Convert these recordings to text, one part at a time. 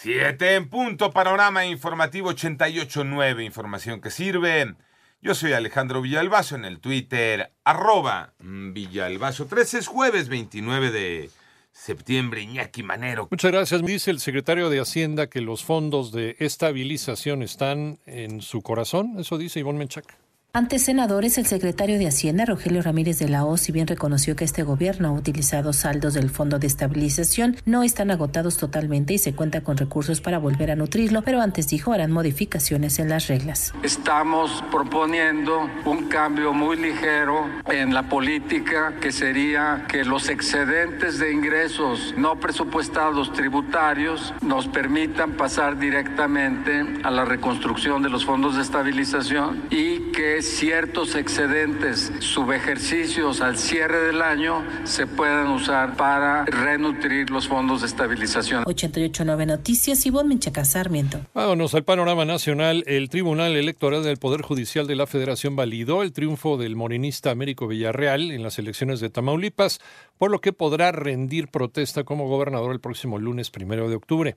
Siete en punto, panorama informativo 88.9, información que sirve. Yo soy Alejandro Villalbazo en el Twitter, arroba Villalbazo. 13 es jueves 29 de septiembre, Iñaki Manero. Muchas gracias. Dice el secretario de Hacienda que los fondos de estabilización están en su corazón. Eso dice Ivonne Menchac. Ante senadores, el secretario de Hacienda, Rogelio Ramírez de la O, si bien reconoció que este gobierno ha utilizado saldos del Fondo de Estabilización, no están agotados totalmente y se cuenta con recursos para volver a nutrirlo, pero antes dijo harán modificaciones en las reglas. Estamos proponiendo un cambio muy ligero en la política que sería que los excedentes de ingresos no presupuestados tributarios nos permitan pasar directamente a la reconstrucción de los fondos de estabilización y que ciertos excedentes subejercicios al cierre del año se puedan usar para renutrir los fondos de estabilización. 889 Noticias, Ivonne Menchaca Sarmiento. Vámonos al panorama nacional. El Tribunal Electoral del Poder Judicial de la Federación validó el triunfo del morenista Américo Villarreal en las elecciones de Tamaulipas, por lo que podrá rendir protesta como gobernador el próximo lunes primero de octubre.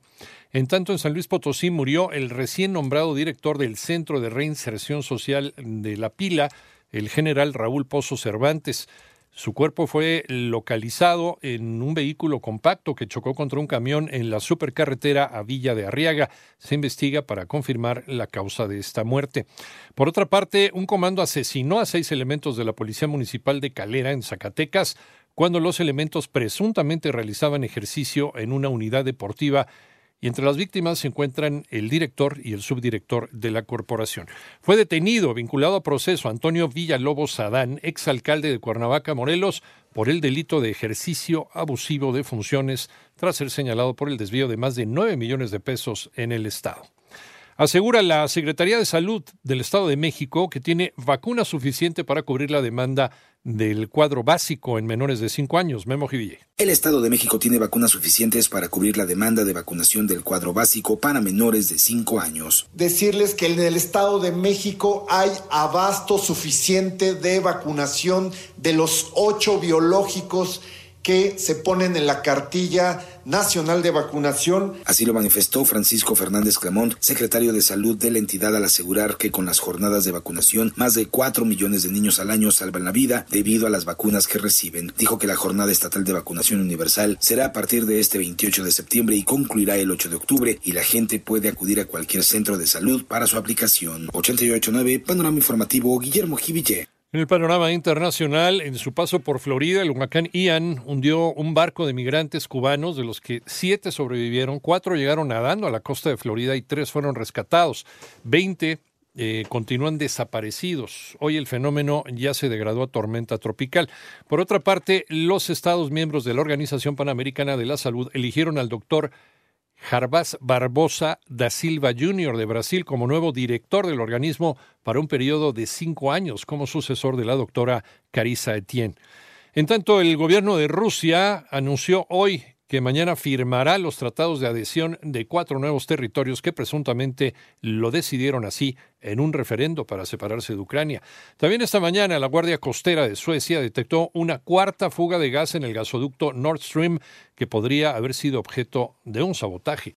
En tanto, en San Luis Potosí murió el recién nombrado director del Centro de Reinserción Social de La Pila, el general Raúl Pozo Cervantes. Su cuerpo fue localizado en un vehículo compacto que chocó contra un camión en la supercarretera a Villa de Arriaga. Se investiga para confirmar la causa de esta muerte. Por otra parte, un comando asesinó a seis elementos de la Policía Municipal de Calera en Zacatecas cuando los elementos presuntamente realizaban ejercicio en una unidad deportiva y entre las víctimas se encuentran el director y el subdirector de la corporación. Fue detenido, vinculado a proceso, Antonio Villalobos Adán, exalcalde de Cuernavaca, Morelos, por el delito de ejercicio abusivo de funciones, tras ser señalado por el desvío de más de 9 millones de pesos en el Estado. Asegura la Secretaría de Salud del Estado de México que tiene vacuna suficiente para cubrir la demanda del cuadro básico en menores de 5 años. Memo Jiville. El Estado de México tiene vacunas suficientes para cubrir la demanda de vacunación del cuadro básico para menores de 5 años. Decirles que en el Estado de México hay abasto suficiente de vacunación de los ocho biológicos que se ponen en la cartilla nacional de vacunación. Así lo manifestó Francisco Fernández Clamont, secretario de salud de la entidad, al asegurar que con las jornadas de vacunación, más de 4 millones de niños al año salvan la vida debido a las vacunas que reciben. Dijo que la jornada estatal de vacunación universal será a partir de este 28 de septiembre y concluirá el 8 de octubre y la gente puede acudir a cualquier centro de salud para su aplicación. 889 Panorama Informativo Guillermo Jiville. En el panorama internacional, en su paso por Florida, el huracán Ian hundió un barco de migrantes cubanos, de los que siete sobrevivieron, cuatro llegaron nadando a la costa de Florida y tres fueron rescatados. Veinte eh, continúan desaparecidos. Hoy el fenómeno ya se degradó a tormenta tropical. Por otra parte, los Estados miembros de la Organización Panamericana de la Salud eligieron al doctor Jarbas Barbosa da Silva Jr. de Brasil como nuevo director del organismo para un periodo de cinco años como sucesor de la doctora Carissa Etienne. En tanto, el gobierno de Rusia anunció hoy que mañana firmará los tratados de adhesión de cuatro nuevos territorios que presuntamente lo decidieron así en un referendo para separarse de Ucrania. También esta mañana la Guardia Costera de Suecia detectó una cuarta fuga de gas en el gasoducto Nord Stream que podría haber sido objeto de un sabotaje.